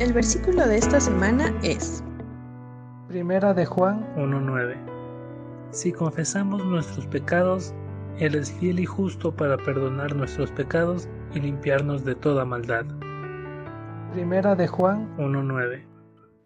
El versículo de esta semana es Primera de Juan 1.9. Si confesamos nuestros pecados, Él es fiel y justo para perdonar nuestros pecados y limpiarnos de toda maldad. Primera de Juan 1.9.